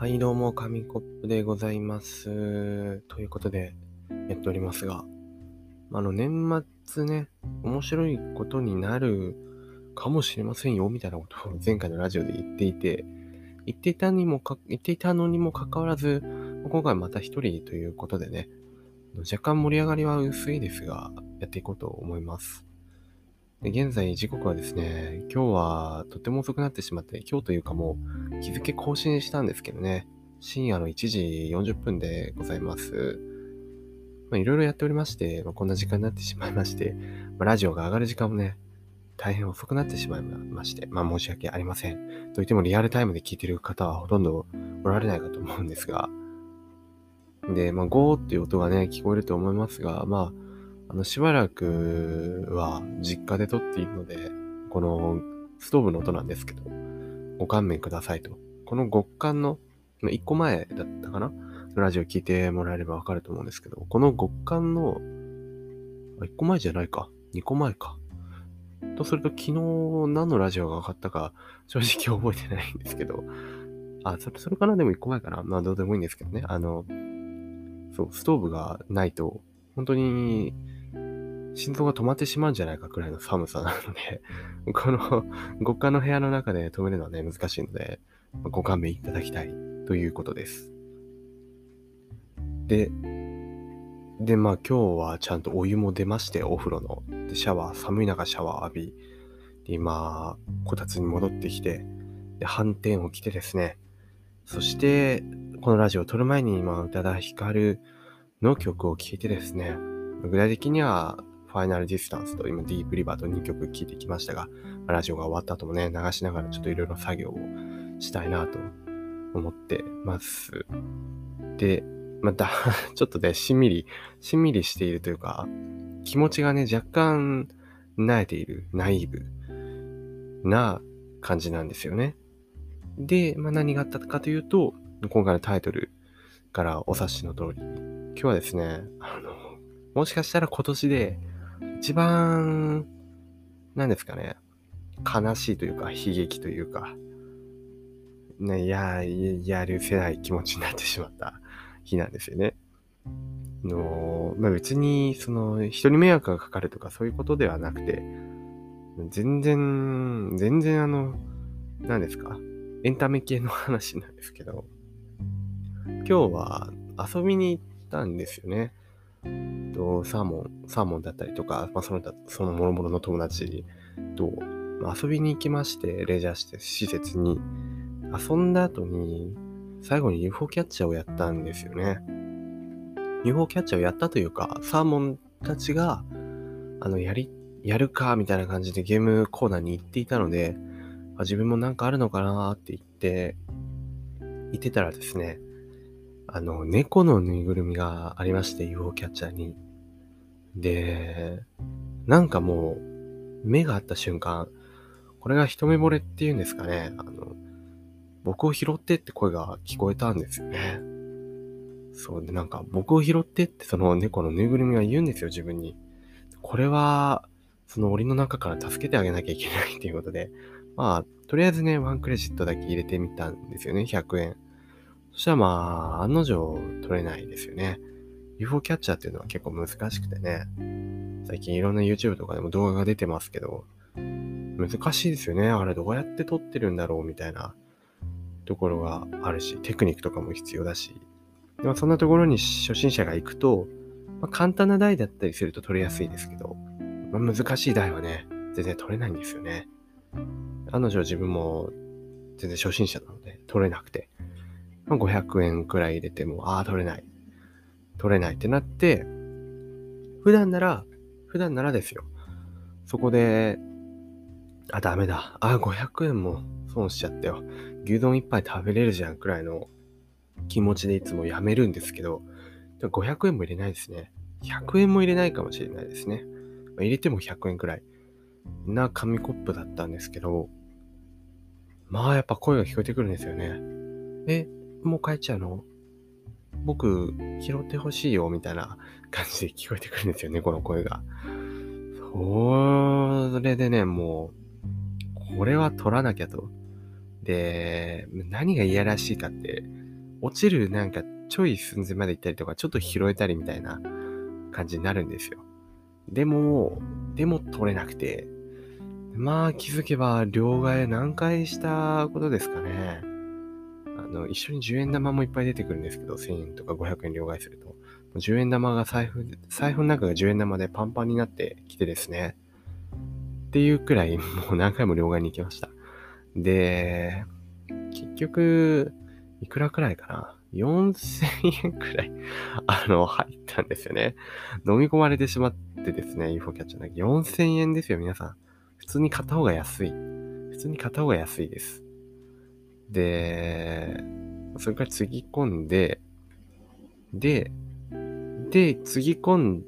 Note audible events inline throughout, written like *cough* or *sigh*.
はい、どうも、紙コップでございます。ということで、やっておりますが、あの、年末ね、面白いことになるかもしれませんよ、みたいなことを *laughs* 前回のラジオで言っていて、言っていたにもか、言っていたのにもかかわらず、今回また一人ということでね、若干盛り上がりは薄いですが、やっていこうと思います。で現在時刻はですね、今日はとても遅くなってしまって、今日というかもう日付更新したんですけどね、深夜の1時40分でございます。まあ、いろいろやっておりまして、まあ、こんな時間になってしまいまして、まあ、ラジオが上がる時間もね、大変遅くなってしまいまして、まあ申し訳ありません。といってもリアルタイムで聞いてる方はほとんどおられないかと思うんですが、で、まあゴーっていう音がね、聞こえると思いますが、まあ、あの、しばらくは実家で撮っているので、このストーブの音なんですけど、ご勘弁くださいと。この極寒の、まあ、1個前だったかな？ラジオ聞いてもらえればわかると思うんですけど、この極寒の、あ1個前じゃないか。2個前か。とすると昨日何のラジオが上がったか正直覚えてないんですけど、あ、それ、それかな？でも1個前かなまあどうでもいいんですけどね。あの、そう、ストーブがないと、本当に心臓が止まってしまうんじゃないかくらいの寒さなので、この極寒の部屋の中で止めるのはね、難しいので、ご勘弁いただきたいということです。で、で、まあ今日はちゃんとお湯も出まして、お風呂の。で、シャワー、寒い中シャワー浴び、で、今、こたつに戻ってきて、で、反転を着てですね、そして、このラジオを撮る前に今、宇多田ヒカルの曲を聴いてですね、具体的には、ファイナルディスタンスと今、ディープリバーと2曲聴いてきましたが、ラジオが終わった後もね、流しながらちょっといろいろ作業をしたいなと思ってます。で、また、*laughs* ちょっとね、しんみり、しんみりしているというか、気持ちがね、若干、慣れている、ナイーブな感じなんですよね。で、まあ、何があったかというと、今回のタイトルからお察しの通り、今日はですね、あの、もしかしたら今年で一番、何ですかね、悲しいというか、悲劇というか、ね、や、やるせない気持ちになってしまった日なんですよね。の、まあ、別に、その、人に迷惑がかかるとかそういうことではなくて、全然、全然あの、何ですかエンタメ系の話なんですけど、今日は遊びに行ったんですよね。とサーモン、サーモンだったりとか、まあ、その他、その諸々の友達と、まあ、遊びに行きまして、レジャーして施設に、遊んだ後に、最後に UFO キャッチャーをやったんですよね。UFO キャッチャーをやったというか、サーモンたちが、あの、やり、やるか、みたいな感じでゲームコーナーに行っていたので、あ自分もなんかあるのかなって言って、言ってたらですね、あの、猫のぬいぐるみがありまして、UFO キャッチャーに。で、なんかもう、目が合った瞬間、これが一目惚れっていうんですかね、あの、僕を拾ってって声が聞こえたんですよね。そうで、なんか僕を拾ってってその猫のぬいぐるみが言うんですよ、自分に。これは、その檻の中から助けてあげなきゃいけないっていうことで、まあ、とりあえずね、ワンクレジットだけ入れてみたんですよね、100円。そしたらまあ、案の定取れないですよね。UFO キャッチャーっていうのは結構難しくてね。最近いろんな YouTube とかでも動画が出てますけど、難しいですよね。あれどうやって撮ってるんだろうみたいなところがあるし、テクニックとかも必要だし。でもそんなところに初心者が行くと、まあ、簡単な台だったりすると取れやすいですけど、まあ、難しい台はね、全然取れないんですよね。案の定自分も全然初心者なので取れなくて、まあ、500円くらい入れても、ああ、取れない。取れないってなって、普段なら、普段ならですよ。そこで、あ、ダメだ。あ、500円も損しちゃったよ。牛丼一杯食べれるじゃんくらいの気持ちでいつもやめるんですけど、500円も入れないですね。100円も入れないかもしれないですね。ま、入れても100円くらいな紙コップだったんですけど、まあやっぱ声が聞こえてくるんですよね。え、もう帰っちゃうの？僕、拾ってほしいよ、みたいな感じで聞こえてくるんですよね、この声が。それでね、もう、これは取らなきゃと。で、何がいやらしいかって、落ちるなんかちょい寸前まで行ったりとか、ちょっと拾えたりみたいな感じになるんですよ。でも、でも取れなくて、まあ気づけば両替何回したことですかね。の、一緒に10円玉もいっぱい出てくるんですけど、1000円とか500円両替すると。10円玉が財布、財布の中が10円玉でパンパンになってきてですね。っていうくらいもう何回も両替に行きました。で、結局、いくらくらいかな ?4000 円くらいあの、入ったんですよね。飲み込まれてしまってですね、UFO キャッチャーだけ4000円ですよ、皆さん。普通に買った方が安い。普通に買った方が安いです。で、それからつぎ込んで、で、で、つぎ込ん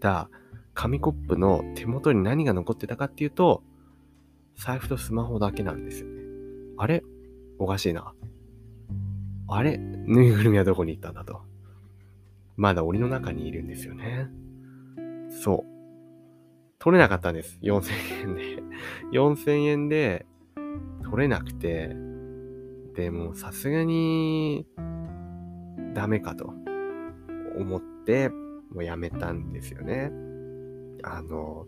だ紙コップの手元に何が残ってたかっていうと、財布とスマホだけなんですよね。あれ？おかしいな。あれ？ぬいぐるみはどこに行ったんだと。まだ檻の中にいるんですよね。そう。取れなかったんです。4000円で。4000円で取れなくて、でもさすがにダメかと思って、もうやめたんですよね。あの、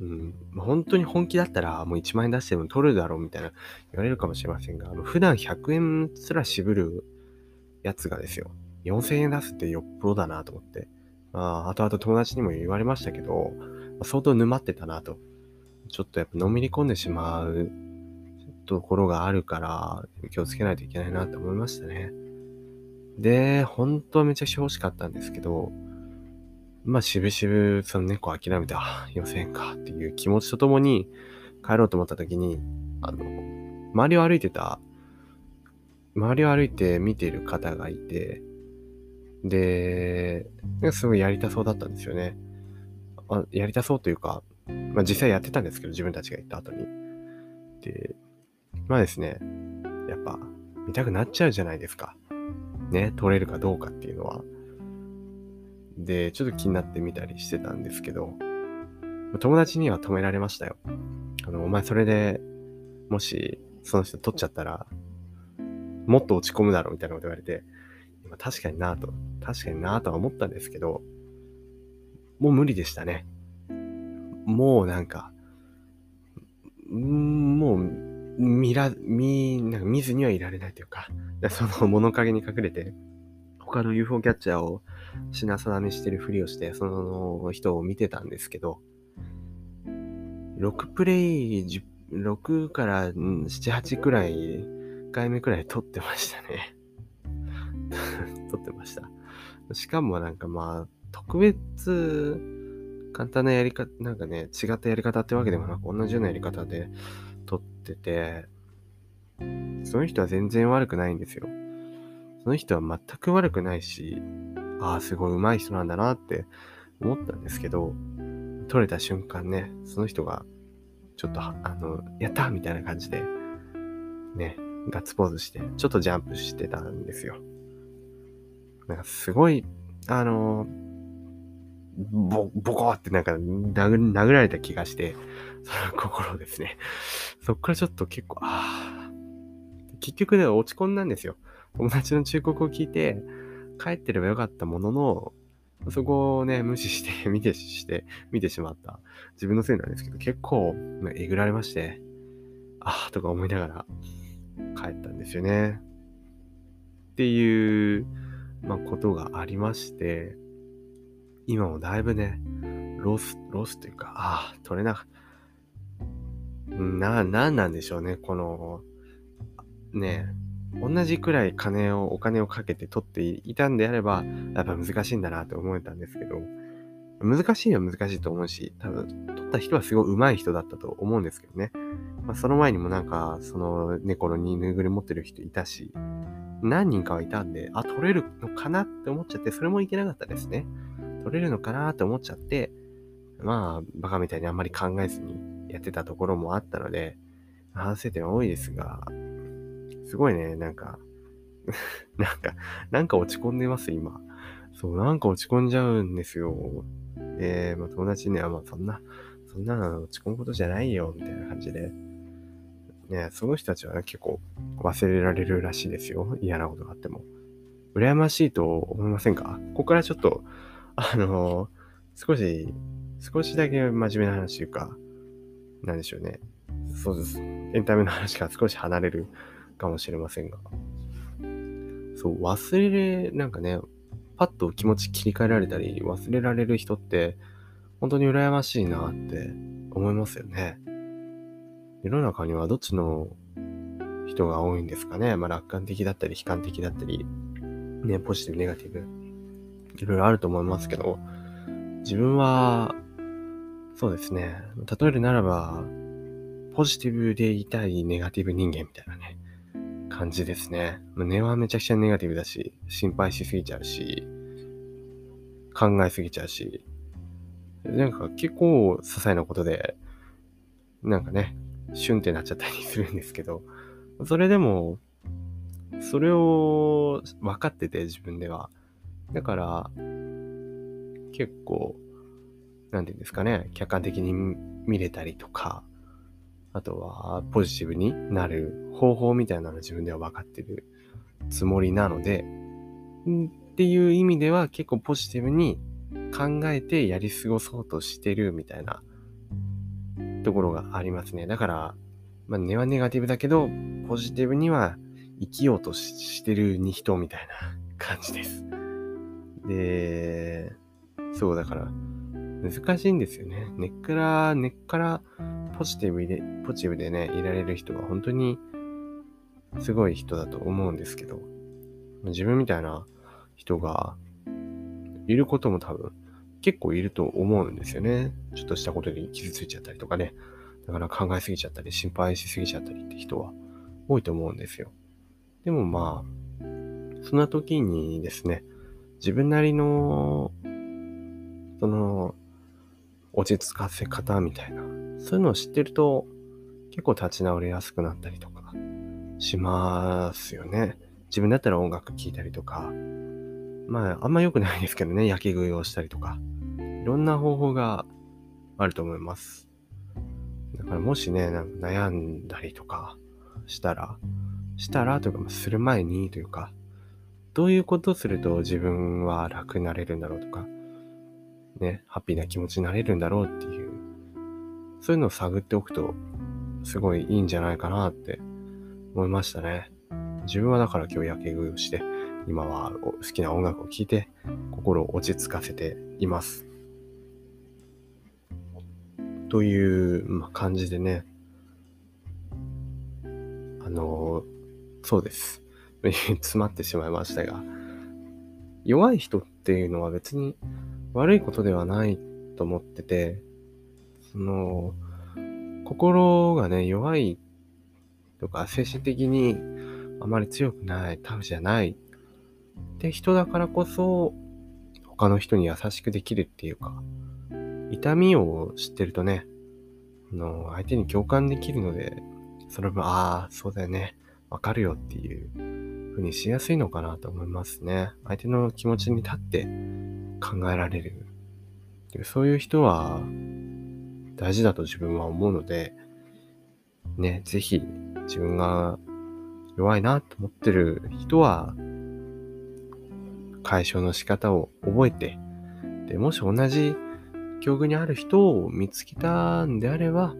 うん、本当に本気だったらもう1万円出しても取るだろうみたいな言われるかもしれませんが、あの普段100円すら渋るやつがですよ、4000円出すってよっぽどだなと思って。まあ、後々友達にも言われましたけど、相当沼ってたなと。ちょっとやっぱのめり込んでしまうところがあるから、気をつけないといけないなって思いましたね。で、本当はめちゃくちゃ欲しかったんですけど、まあ、しぶしぶ、その猫諦めて、あ、4000円かっていう気持ちとともに帰ろうと思った時に、あの、周りを歩いてた、周りを歩いて見ている方がいて、で、すごいやりたそうだったんですよね。あやりたそうというか、まあ実際やってたんですけど、自分たちが行った後に。で、まあですね、やっぱ見たくなっちゃうじゃないですか。ね、撮れるかどうかっていうのは。で、ちょっと気になってみたりしてたんですけど、友達には止められましたよ。あの、お前それでもしその人撮っちゃったら、もっと落ち込むだろうみたいなこと言われて、確かになぁと、確かになぁとは思ったんですけど、もう無理でしたね。もうなんか、んもう見ら、見、なんか見ずにはいられないというか、*laughs* その物陰に隠れて、他の UFO キャッチャーを品定めしてるふりをして、その人を見てたんですけど、6プレイ、6から7、8くらい、1回目くらい撮ってましたね。*laughs* 撮ってました。しかもなんかまあ、特別簡単なやり方、なんかね、違ったやり方ってわけでもなく、同じようなやり方で撮ってて、その人は全然悪くないんですよ。その人は全く悪くないし、ああ、すごい上手い人なんだなって思ったんですけど、撮れた瞬間ね、その人が、ちょっと、あの、やったみたいな感じで、ね、ガッツポーズして、ちょっとジャンプしてたんですよ。なんかすごい、あの、ボ、ボコってなんか殴殴られた気がして、その心ですね。そっからちょっと結構、ああ。結局ね、落ち込んだんですよ。友達の忠告を聞いて、帰ってればよかったものの、そこをね、無視して、*laughs* 見てして、見てしまった自分のせいなんですけど、結構、えぐられまして、ああ、とか思いながら帰ったんですよね。っていう、まあ、ことがありまして、今もだいぶね、ロス、ロスというか、ああ、取れなか、な、なんなんでしょうね、この、ね、同じくらい金を、お金をかけて取っていたんであれば、やっぱ難しいんだなって思えたんですけど、難しいのは難しいと思うし、多分、取った人はすごい上手い人だったと思うんですけどね。まあ、その前にもなんか、その猫のぬいぐるみ持ってる人いたし、何人かはいたんで、あ、取れるのかなって思っちゃって、それもいけなかったですね。取れるのかなって思っちゃって、まあ、バカみたいにあんまり考えずにやってたところもあったので、反省点多いですが、すごいね、なんか *laughs* なんか、なんか落ち込んでます、今。そう、なんか落ち込んじゃうんですよ。で、まあ、友達には、まあ、そんな、そんなの落ち込むことじゃないよ、みたいな感じで。ね、その人たちは、ね、結構忘れられるらしいですよ。嫌なことがあっても。羨ましいと思いませんか？ここからちょっと、あの、少し、少しだけ真面目な話というか、なんでしょうね。そうです。エンタメの話から少し離れるかもしれませんが。そう、忘れれ、なんかね、パッと気持ち切り替えられたり、忘れられる人って、本当に羨ましいなって思いますよね。世の中にはどっちの人が多いんですかね。まあ、楽観的だったり、悲観的だったり、ね、ポジティブ、ネガティブ、いろいろあると思いますけど、自分は、そうですね、例えるならば、ポジティブでいたいネガティブ人間みたいなね、感じですね。根はめちゃくちゃネガティブだし、心配しすぎちゃうし、考えすぎちゃうし、なんか結構些細なことで、なんかね、シュンってなっちゃったりするんですけど、それでも、それを分かってて自分では。だから、結構、なんていうんですかね、客観的に見れたりとか、あとはポジティブになる方法みたいなの自分では分かってるつもりなので、っていう意味では結構ポジティブに考えてやり過ごそうとしてるみたいなところがありますね。だから、まあ、根はネガティブだけど、ポジティブには生きようとしてるに人みたいな感じです。で、そうだから、難しいんですよね。根っから、根っからポジティブで、ポジティブでね、いられる人は本当にすごい人だと思うんですけど、自分みたいな人がいることも多分結構いると思うんですよね。ちょっとしたことに傷ついちゃったりとかね。だから考えすぎちゃったり、心配しすぎちゃったりって人は多いと思うんですよ。でもまあ、そんな時にですね、自分なりの、その、落ち着かせ方みたいな、そういうのを知ってると、結構立ち直りやすくなったりとかしますよね。自分だったら音楽聴いたりとか、まあ、あんま良くないですけどね、焼き食いをしたりとか、いろんな方法があると思います。だからもしね、なんか悩んだりとかしたら、したらというか、する前にというか、どういうことすると自分は楽になれるんだろうとか、ね、ハッピーな気持ちになれるんだろうっていう、そういうのを探っておくと、すごいいいんじゃないかなって思いましたね。自分はだから今日やけ食いをして、今は好きな音楽を聴いて心を落ち着かせています。という、ま感じでね、あのそうです。*laughs* 詰まってしまいましたが、弱い人っていうのは別に悪いことではないと思ってて、その、心がね、弱いとか精神的にあまり強くない、タフじゃないって人だからこそ、他の人に優しくできるっていうか、痛みを知ってるとね、の、相手に共感できるので、その分、ああ、そうだよね、わかるよっていう風にしやすいのかなと思いますね。相手の気持ちに立って考えられる。そういう人は大事だと自分は思うので、ね、ぜひ自分が弱いなと思ってる人は解消の仕方を覚えて、で、もし同じ境遇にある人を見つけたんであれば、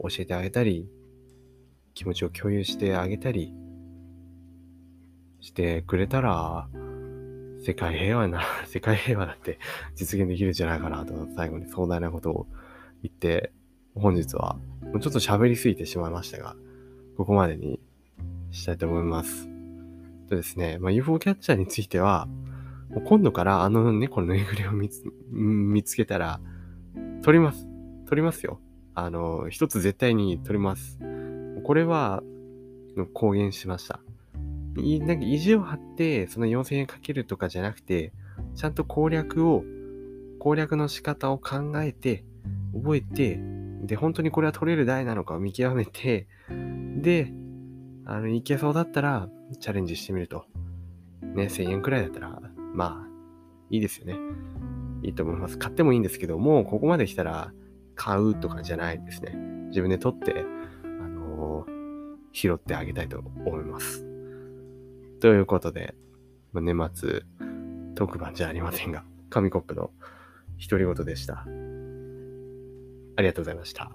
教えてあげたり、気持ちを共有してあげたりしてくれたら、世界平和な、*laughs* 世界平和だって実現できるんじゃないかなと、最後に壮大なことを言って、本日は、ちょっと喋りすぎてしまいましたが、ここまでにしたいと思います。とですね、まあ、UFO キャッチャーについては、もう今度からあの猫のぬいぐるみを見つけたら、撮ります。撮りますよ。あの、一つ絶対に撮ります。これは、公言しました。い、なんか意地を張って、その4000円かけるとかじゃなくて、ちゃんと攻略を、攻略の仕方を考えて、覚えて、で、本当にこれは取れる台なのかを見極めて、で、あの、いけそうだったら、チャレンジしてみると。ね、1000円くらいだったら、まあ、いいですよね。いいと思います。買ってもいいんですけども、ここまで来たら、買うとかじゃないですね。自分で取って、あのー、拾ってあげたいと思います。ということで、まあ、年末特番じゃありませんが、紙コップの独り言でした。ありがとうございました。